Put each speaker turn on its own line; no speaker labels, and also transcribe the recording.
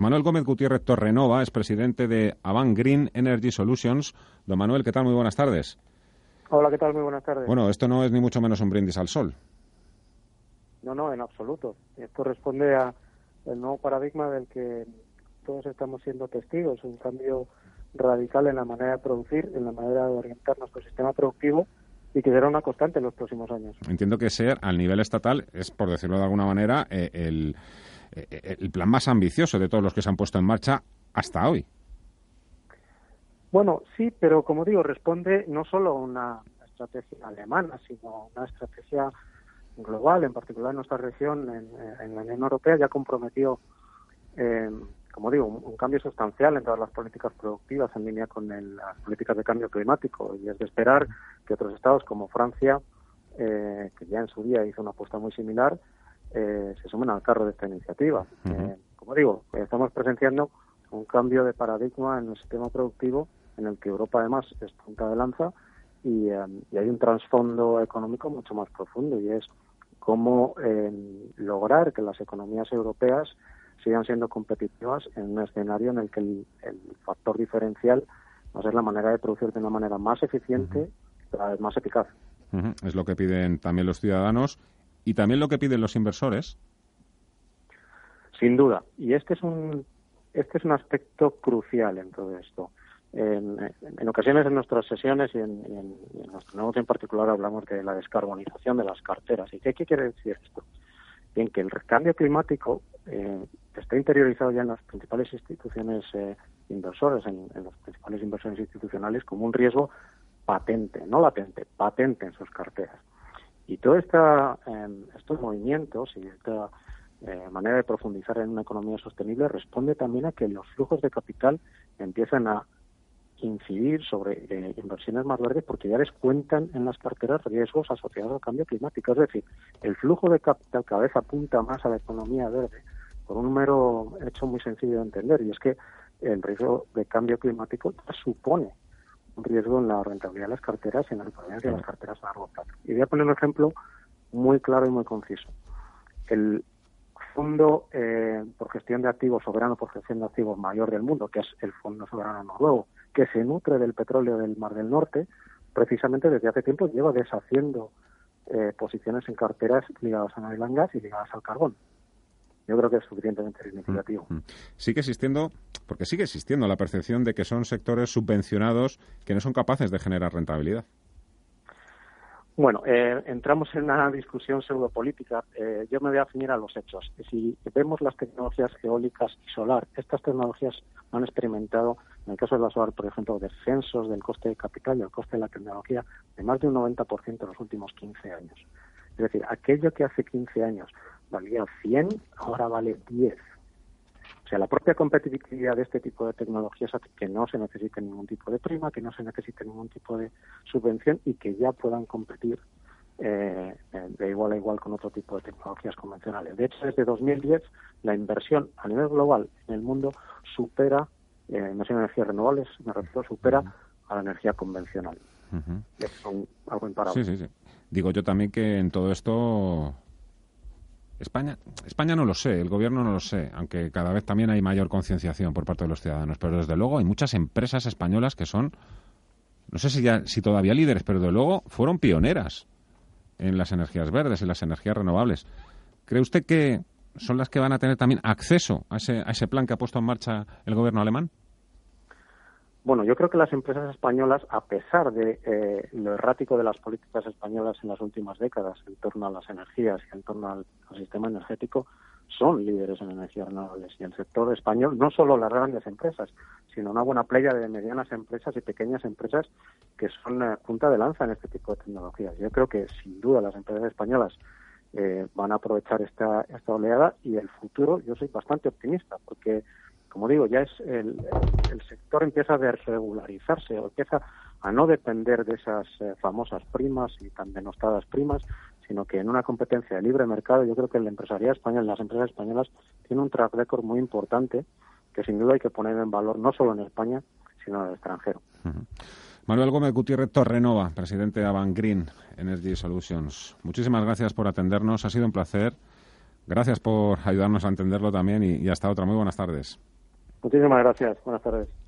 Manuel Gómez Gutiérrez Torrenova es presidente de Avant Green Energy Solutions. Don Manuel, ¿qué tal? Muy buenas tardes.
Hola, ¿qué tal? Muy buenas tardes.
Bueno, esto no es ni mucho menos un brindis al sol.
No, no, en absoluto. Esto responde a el nuevo paradigma del que todos estamos siendo testigos, un cambio radical en la manera de producir, en la manera de orientar nuestro sistema productivo y que será una constante en los próximos años.
Entiendo que ser al nivel estatal es, por decirlo de alguna manera, eh, el el plan más ambicioso de todos los que se han puesto en marcha hasta hoy.
Bueno, sí, pero como digo, responde no solo a una estrategia alemana, sino una estrategia global, en particular en nuestra región, en, la Unión Europea, ya comprometió, eh, como digo, un, cambio sustancial en todas las políticas productivas en línea con las políticas de cambio climático. Y es de esperar que otros estados como Francia, eh, que ya en su día hizo una apuesta muy similar, eh, se sumen al carro de esta iniciativa. Eh, como digo, estamos presenciando un cambio de paradigma en el sistema productivo en el que Europa además es punta de lanza y, eh, hay un trasfondo económico mucho más profundo y es cómo lograr que las economías europeas sigan siendo competitivas en un escenario en el que el, factor diferencial va a ser la manera de producir de una manera más eficiente, pero más eficaz.
Es lo que piden también los ciudadanos y también lo que piden los inversores.
Sin duda. Y este es un, este es un aspecto crucial en todo esto. En, ocasiones en nuestras sesiones y en, nuestro negocio en particular hablamos de la descarbonización de las carteras. ¿Y qué, quiere decir esto? Bien, que el cambio climático eh, está interiorizado ya en las principales instituciones eh, inversoras, en, en los principales inversores institucionales, como un riesgo patente, no latente, patente en sus carteras. Y todos esta, em, estos movimientos y esta eh, manera de profundizar en una economía sostenible responde también a que los flujos de capital empiezan a incidir sobre eh, inversiones más verdes porque ya les cuentan en las carteras riesgos asociados al cambio climático. Es decir, el flujo de capital cada vez apunta más a la economía verde por un mero hecho muy sencillo de entender y es que el riesgo de cambio climático supone riesgo en la rentabilidad de las carteras y en la rentabilidad de las carteras a largo plazo. Y voy a poner un ejemplo muy claro y muy conciso. El fondo eh, por gestión de activos, soberano por gestión de activos mayor del mundo, que es el Fondo Soberano Noruego, que se nutre del petróleo del Mar del Norte, precisamente desde hace tiempo lleva deshaciendo eh, posiciones en carteras ligadas a oil gas y ligadas al carbón yo creo que es suficientemente significativo.
Sigue existiendo, porque sigue existiendo la percepción de que son sectores subvencionados que no son capaces de generar rentabilidad.
Bueno, eh, entramos en una discusión pseudopolítica. Eh, yo me voy a definir a los hechos. Si vemos las tecnologías eólicas y solar, estas tecnologías han experimentado, en el caso de la solar, por ejemplo, descensos del coste de capital y el coste de la tecnología de más de un 90% en los últimos 15 años. Es decir, aquello que hace 15 años valía 100, ahora vale 10. O sea, la propia competitividad de este tipo de tecnologías hace que no se necesite ningún tipo de prima, que no se necesite ningún tipo de subvención y que ya puedan competir eh, de igual a igual con otro tipo de tecnologías convencionales. De hecho, desde 2010 la inversión a nivel global en el mundo supera, eh, inversión en energías renovables, me refiero, supera a la energía convencional. Es algo imparable.
Sí, sí, sí. Digo yo también que en todo esto España, España no lo sé, el gobierno no lo sé, aunque cada vez también hay mayor concienciación por parte de los ciudadanos, pero desde luego hay muchas empresas españolas que son, no sé si, ya, si todavía líderes, pero desde luego fueron pioneras en las energías verdes, en las energías renovables. ¿Cree usted que son las que van a tener también acceso a ese, a ese plan que ha puesto en marcha el gobierno alemán?
Bueno, yo creo que las empresas españolas, a pesar de eh, lo errático de las políticas españolas en las últimas décadas en torno a las energías y en torno al, sistema energético, son líderes en energías renovables. Y el sector español, no solo las grandes empresas, sino una buena playa de medianas empresas y pequeñas empresas que son eh, punta de lanza en este tipo de tecnologías. Yo creo que, sin duda, las empresas españolas eh, van a aprovechar esta, esta oleada y el futuro, yo soy bastante optimista, porque como digo, ya es el, sector empieza a desregularizarse o empieza a no depender de esas eh, famosas primas y tan denostadas primas, sino que en una competencia de libre mercado yo creo que la empresarial española, las empresas españolas tienen un track record muy importante que sin duda hay que poner en valor no solo en España, sino en el extranjero.
Manuel Gómez Gutiérrez Torrenova, presidente de Avant Green Energy Solutions. Muchísimas gracias por atendernos, ha sido un placer. Gracias por ayudarnos a entenderlo también y hasta otra. Muy buenas tardes.
Muchísimas gracias. Buenas tardes.